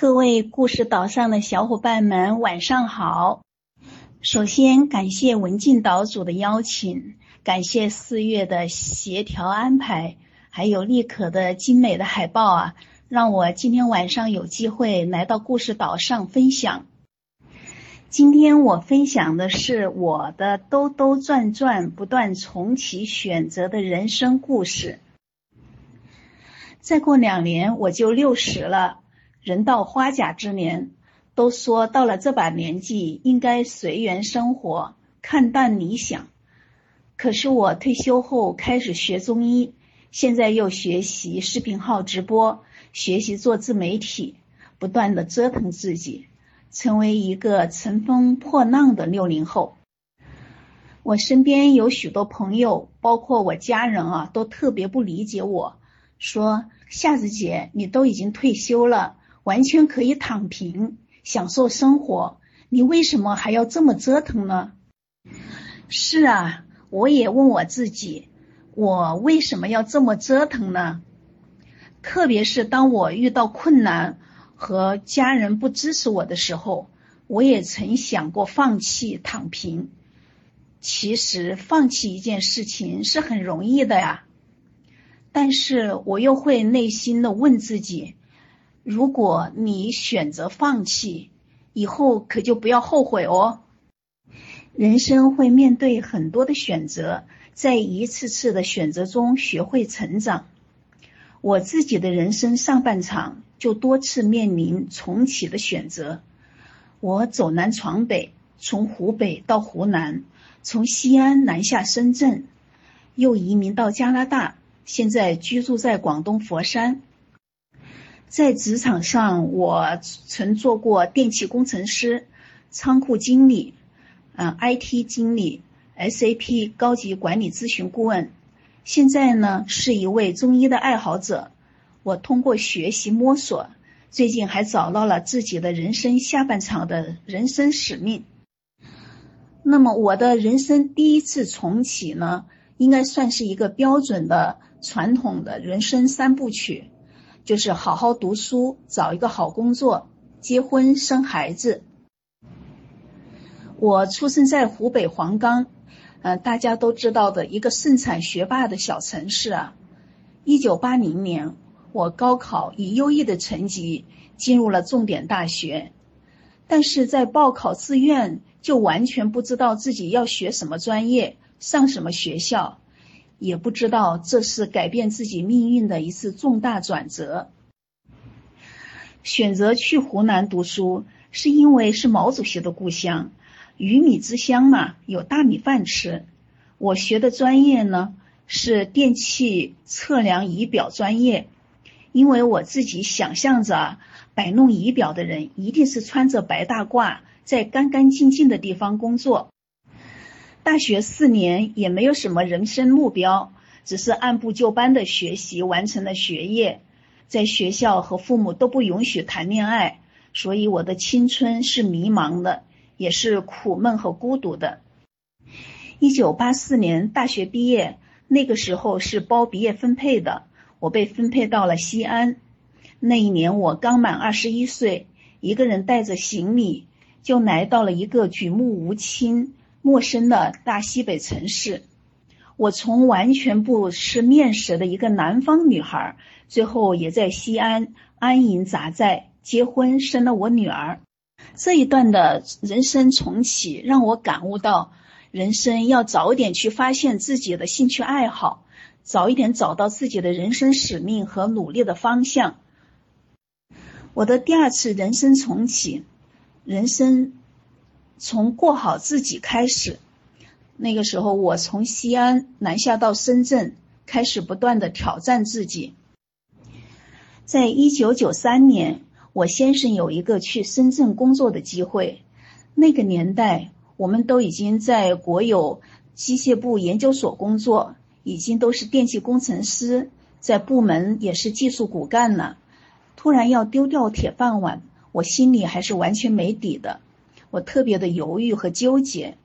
各位故事岛上的小伙伴们，晚上好！首先感谢文静岛主的邀请，感谢四月的协调安排，还有立可的精美的海报啊，让我今天晚上有机会来到故事岛上分享。今天我分享的是我的兜兜转转、不断重启选择的人生故事。再过两年我就六十了，人到花甲之年，都说到了这把年纪应该随缘生活，看淡理想。可是我退休后开始学中医，现在又学习视频号直播，学习做自媒体，不断的折腾自己。成为一个乘风破浪的六零后，我身边有许多朋友，包括我家人啊，都特别不理解我，说夏子姐，你都已经退休了，完全可以躺平享受生活，你为什么还要这么折腾呢？是啊，我也问我自己，我为什么要这么折腾呢？特别是当我遇到困难。和家人不支持我的时候，我也曾想过放弃躺平。其实放弃一件事情是很容易的呀，但是我又会内心的问自己：如果你选择放弃，以后可就不要后悔哦。人生会面对很多的选择，在一次次的选择中学会成长。我自己的人生上半场。就多次面临重启的选择，我走南闯北，从湖北到湖南，从西安南下深圳，又移民到加拿大，现在居住在广东佛山。在职场上，我曾做过电气工程师、仓库经理、嗯 IT 经理、SAP 高级管理咨询顾问，现在呢是一位中医的爱好者。我通过学习摸索，最近还找到了自己的人生下半场的人生使命。那么我的人生第一次重启呢，应该算是一个标准的传统的人生三部曲，就是好好读书，找一个好工作，结婚生孩子。我出生在湖北黄冈，呃，大家都知道的一个盛产学霸的小城市啊。一九八零年。我高考以优异的成绩进入了重点大学，但是在报考志愿就完全不知道自己要学什么专业，上什么学校，也不知道这是改变自己命运的一次重大转折。选择去湖南读书，是因为是毛主席的故乡，鱼米之乡嘛，有大米饭吃。我学的专业呢是电气测量仪表专业。因为我自己想象着摆弄仪表的人一定是穿着白大褂，在干干净净的地方工作。大学四年也没有什么人生目标，只是按部就班的学习完成了学业。在学校和父母都不允许谈恋爱，所以我的青春是迷茫的，也是苦闷和孤独的。一九八四年大学毕业，那个时候是包毕业分配的。我被分配到了西安，那一年我刚满二十一岁，一个人带着行李就来到了一个举目无亲、陌生的大西北城市。我从完全不吃面食的一个南方女孩，最后也在西安安营扎寨，结婚生了我女儿。这一段的人生重启，让我感悟到，人生要早一点去发现自己的兴趣爱好。早一点找到自己的人生使命和努力的方向。我的第二次人生重启，人生从过好自己开始。那个时候，我从西安南下到深圳，开始不断的挑战自己。在一九九三年，我先生有一个去深圳工作的机会。那个年代，我们都已经在国有机械部研究所工作。已经都是电气工程师，在部门也是技术骨干了。突然要丢掉铁饭碗，我心里还是完全没底的。我特别的犹豫和纠结。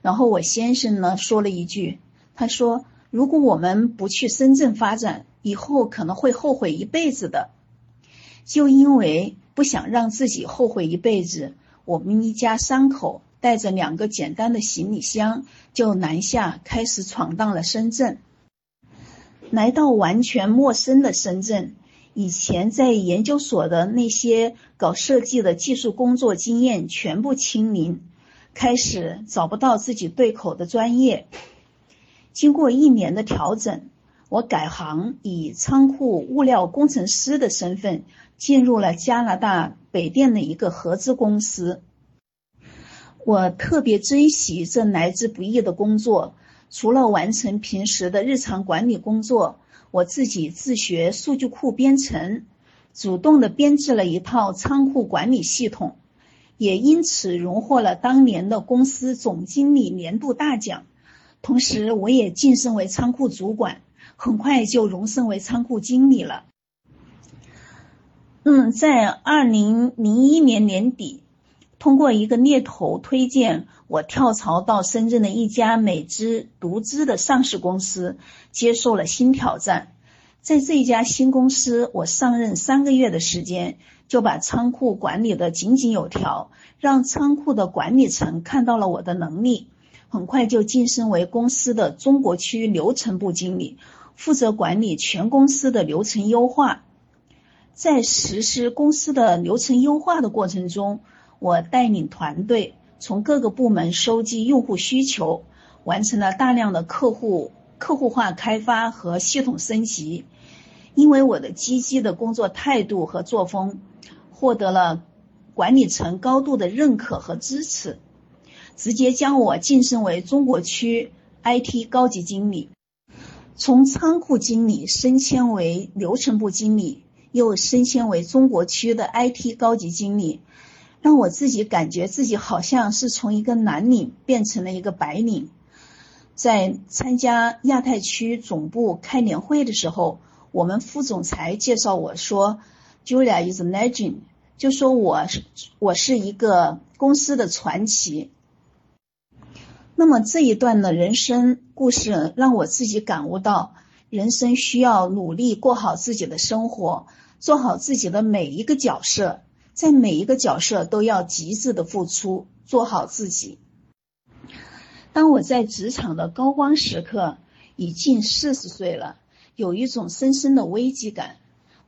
然后我先生呢说了一句，他说：“如果我们不去深圳发展，以后可能会后悔一辈子的。”就因为不想让自己后悔一辈子，我们一家三口带着两个简单的行李箱，就南下开始闯荡了深圳。来到完全陌生的深圳，以前在研究所的那些搞设计的技术工作经验全部清零，开始找不到自己对口的专业。经过一年的调整，我改行，以仓库物料工程师的身份进入了加拿大北电的一个合资公司。我特别珍惜这来之不易的工作。除了完成平时的日常管理工作，我自己自学数据库编程，主动的编制了一套仓库管理系统，也因此荣获了当年的公司总经理年度大奖。同时，我也晋升为仓库主管，很快就荣升为仓库经理了。嗯，在二零零一年年底。通过一个猎头推荐，我跳槽到深圳的一家美资独资的上市公司，接受了新挑战。在这家新公司，我上任三个月的时间，就把仓库管理的井井有条，让仓库的管理层看到了我的能力。很快就晋升为公司的中国区流程部经理，负责管理全公司的流程优化。在实施公司的流程优化的过程中，我带领团队从各个部门收集用户需求，完成了大量的客户客户化开发和系统升级。因为我的积极的工作态度和作风，获得了管理层高度的认可和支持，直接将我晋升为中国区 IT 高级经理，从仓库经理升迁为流程部经理，又升迁为中国区的 IT 高级经理。让我自己感觉自己好像是从一个蓝领变成了一个白领。在参加亚太区总部开年会的时候，我们副总裁介绍我说：“Julia is a legend。”就说我是我是一个公司的传奇。那么这一段的人生故事让我自己感悟到，人生需要努力过好自己的生活，做好自己的每一个角色。在每一个角色都要极致的付出，做好自己。当我在职场的高光时刻，已近四十岁了，有一种深深的危机感。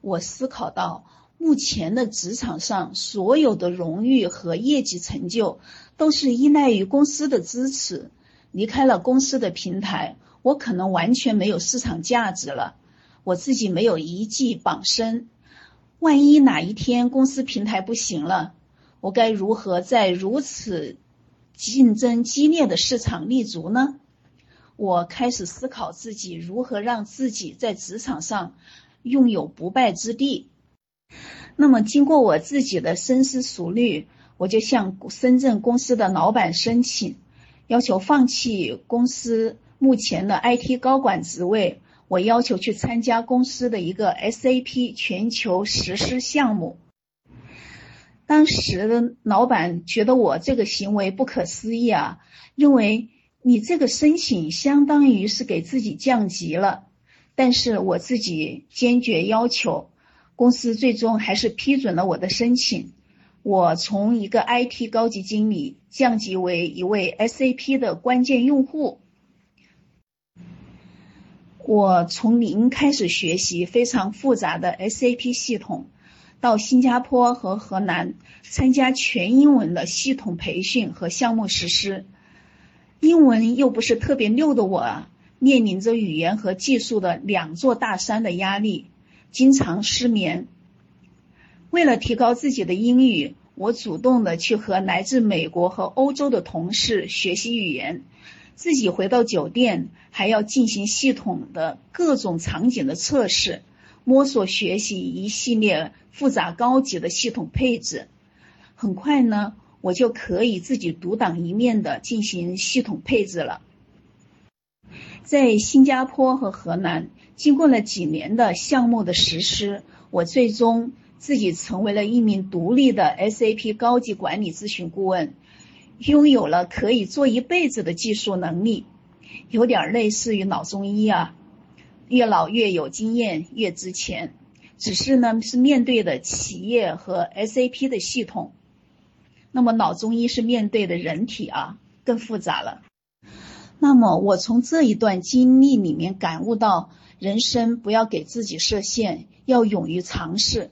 我思考到，目前的职场上所有的荣誉和业绩成就，都是依赖于公司的支持。离开了公司的平台，我可能完全没有市场价值了。我自己没有一技傍身。万一哪一天公司平台不行了，我该如何在如此竞争激烈的市场立足呢？我开始思考自己如何让自己在职场上拥有不败之地。那么，经过我自己的深思熟虑，我就向深圳公司的老板申请，要求放弃公司目前的 IT 高管职位。我要求去参加公司的一个 SAP 全球实施项目。当时的老板觉得我这个行为不可思议啊，认为你这个申请相当于是给自己降级了。但是我自己坚决要求，公司最终还是批准了我的申请。我从一个 IT 高级经理降级为一位 SAP 的关键用户。我从零开始学习非常复杂的 SAP 系统，到新加坡和河南参加全英文的系统培训和项目实施。英文又不是特别溜的我，面临着语言和技术的两座大山的压力，经常失眠。为了提高自己的英语，我主动的去和来自美国和欧洲的同事学习语言。自己回到酒店，还要进行系统的各种场景的测试，摸索学习一系列复杂高级的系统配置。很快呢，我就可以自己独当一面的进行系统配置了。在新加坡和河南，经过了几年的项目的实施，我最终自己成为了一名独立的 SAP 高级管理咨询顾问。拥有了可以做一辈子的技术能力，有点类似于老中医啊，越老越有经验，越值钱。只是呢是面对的企业和 SAP 的系统，那么脑中医是面对的人体啊，更复杂了。那么我从这一段经历里面感悟到，人生不要给自己设限，要勇于尝试。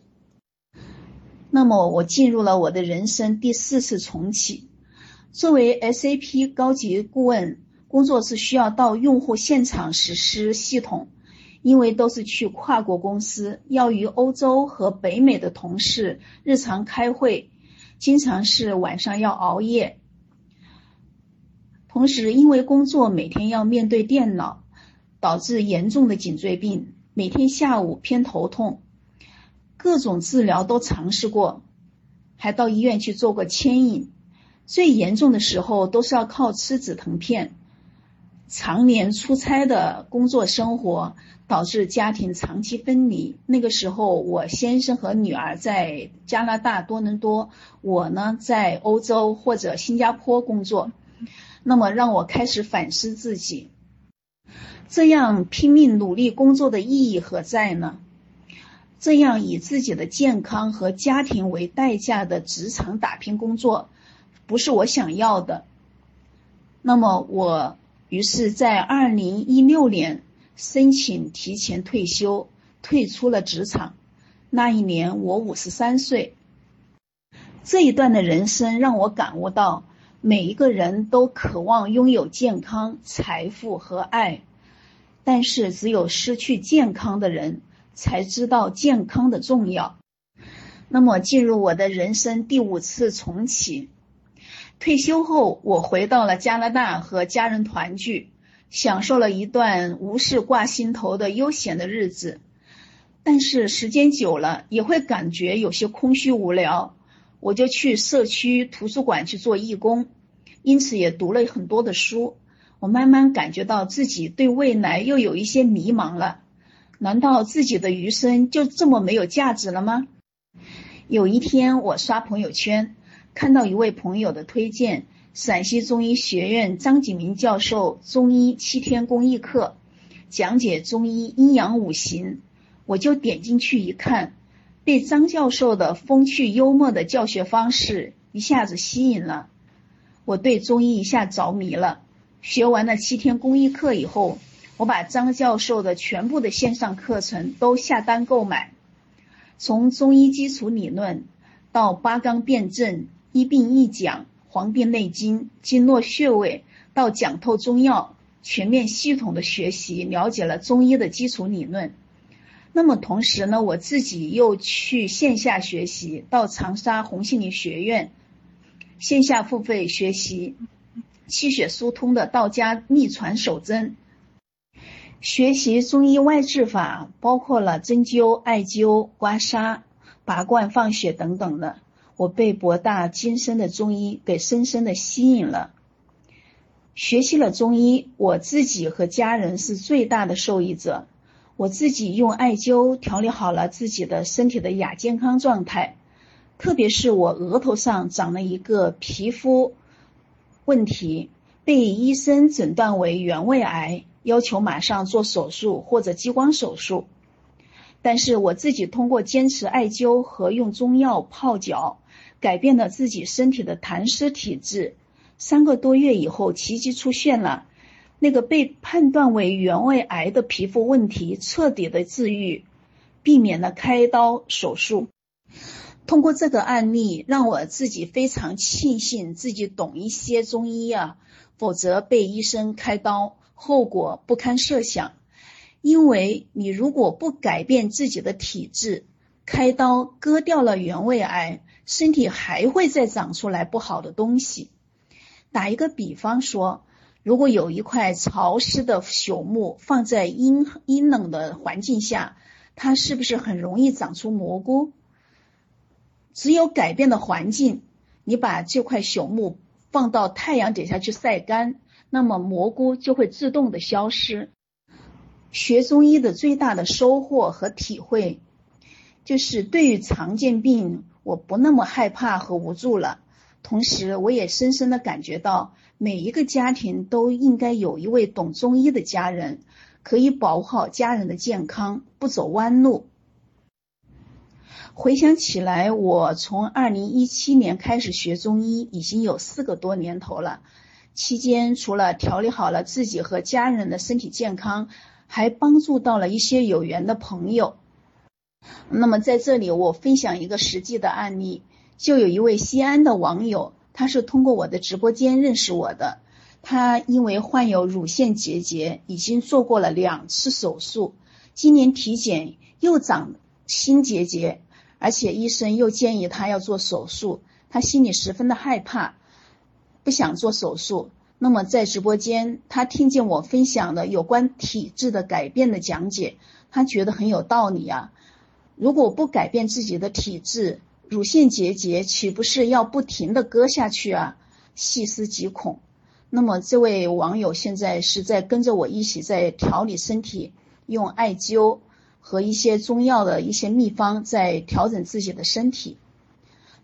那么我进入了我的人生第四次重启。作为 SAP 高级顾问，工作是需要到用户现场实施系统，因为都是去跨国公司，要与欧洲和北美的同事日常开会，经常是晚上要熬夜。同时，因为工作每天要面对电脑，导致严重的颈椎病，每天下午偏头痛，各种治疗都尝试过，还到医院去做过牵引。最严重的时候都是要靠吃止疼片。常年出差的工作生活导致家庭长期分离。那个时候，我先生和女儿在加拿大多伦多，我呢在欧洲或者新加坡工作。那么让我开始反思自己，这样拼命努力工作的意义何在呢？这样以自己的健康和家庭为代价的职场打拼工作，不是我想要的。那么我于是在二零一六年申请提前退休，退出了职场。那一年我五十三岁。这一段的人生让我感悟到。每一个人都渴望拥有健康、财富和爱，但是只有失去健康的人才知道健康的重要。那么，进入我的人生第五次重启。退休后，我回到了加拿大和家人团聚，享受了一段无事挂心头的悠闲的日子。但是时间久了，也会感觉有些空虚无聊。我就去社区图书馆去做义工，因此也读了很多的书。我慢慢感觉到自己对未来又有一些迷茫了。难道自己的余生就这么没有价值了吗？有一天，我刷朋友圈，看到一位朋友的推荐，陕西中医学院张景明教授中医七天公益课，讲解中医阴阳五行，我就点进去一看。被张教授的风趣幽默的教学方式一下子吸引了，我对中医一下着迷了。学完了七天公益课以后，我把张教授的全部的线上课程都下单购买，从中医基础理论到八纲辩证、一病一讲、黄帝内经、经络穴位，到讲透中药，全面系统的学习了解了中医的基础理论。那么同时呢，我自己又去线下学习，到长沙红杏林学院线下付费学习气血疏通的道家秘传手针，学习中医外治法，包括了针灸、艾灸、刮痧、拔罐放血等等的。我被博大精深的中医给深深的吸引了。学习了中医，我自己和家人是最大的受益者。我自己用艾灸调理好了自己的身体的亚健康状态，特别是我额头上长了一个皮肤问题，被医生诊断为原位癌，要求马上做手术或者激光手术。但是我自己通过坚持艾灸和用中药泡脚，改变了自己身体的痰湿体质，三个多月以后奇迹出现了。那个被判断为原位癌的皮肤问题彻底的治愈，避免了开刀手术。通过这个案例，让我自己非常庆幸自己懂一些中医啊，否则被医生开刀，后果不堪设想。因为你如果不改变自己的体质，开刀割掉了原位癌，身体还会再长出来不好的东西。打一个比方说。如果有一块潮湿的朽木放在阴阴冷的环境下，它是不是很容易长出蘑菇？只有改变了环境，你把这块朽木放到太阳底下去晒干，那么蘑菇就会自动的消失。学中医的最大的收获和体会，就是对于常见病，我不那么害怕和无助了。同时，我也深深的感觉到，每一个家庭都应该有一位懂中医的家人，可以保护好家人的健康，不走弯路。回想起来，我从二零一七年开始学中医，已经有四个多年头了。期间除了调理好了自己和家人的身体健康，还帮助到了一些有缘的朋友。那么在这里，我分享一个实际的案例，就有一位西安的网友，他是通过我的直播间认识我的。他因为患有乳腺结节，已经做过了两次手术，今年体检又长新结节，而且医生又建议他要做手术，他心里十分的害怕。不想做手术，那么在直播间，他听见我分享的有关体质的改变的讲解，他觉得很有道理啊。如果不改变自己的体质，乳腺结节岂不是要不停的割下去啊？细思极恐。那么这位网友现在是在跟着我一起在调理身体，用艾灸和一些中药的一些秘方在调整自己的身体。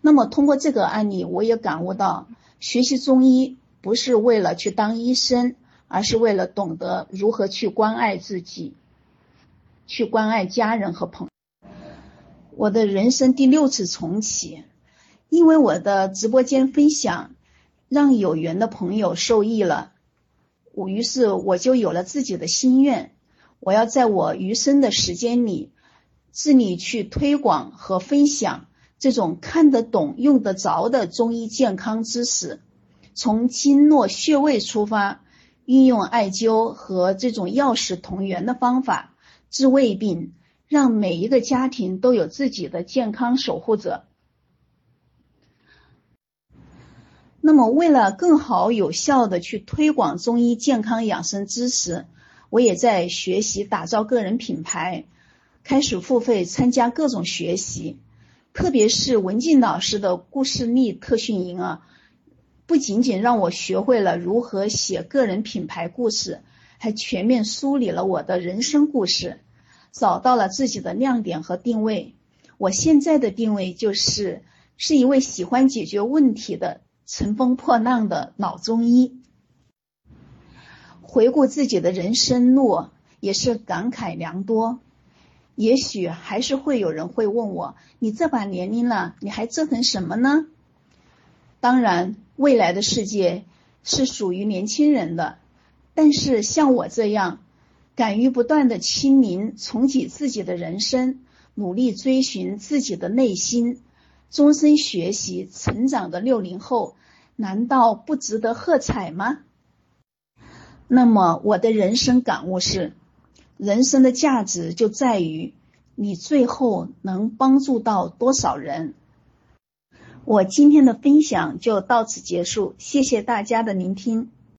那么通过这个案例，我也感悟到。学习中医不是为了去当医生，而是为了懂得如何去关爱自己，去关爱家人和朋。我的人生第六次重启，因为我的直播间分享让有缘的朋友受益了，我于是我就有了自己的心愿，我要在我余生的时间里，致力去推广和分享。这种看得懂、用得着的中医健康知识，从经络穴位出发，运用艾灸和这种药食同源的方法治胃病，让每一个家庭都有自己的健康守护者。那么，为了更好有效的去推广中医健康养生知识，我也在学习打造个人品牌，开始付费参加各种学习。特别是文静老师的故事力特训营啊，不仅仅让我学会了如何写个人品牌故事，还全面梳理了我的人生故事，找到了自己的亮点和定位。我现在的定位就是是一位喜欢解决问题的乘风破浪的老中医。回顾自己的人生路，也是感慨良多。也许还是会有人会问我：“你这把年龄了，你还折腾什么呢？”当然，未来的世界是属于年轻人的。但是像我这样，敢于不断的清零、重启自己的人生，努力追寻自己的内心，终身学习成长的六零后，难道不值得喝彩吗？那么，我的人生感悟是。人生的价值就在于你最后能帮助到多少人。我今天的分享就到此结束，谢谢大家的聆听。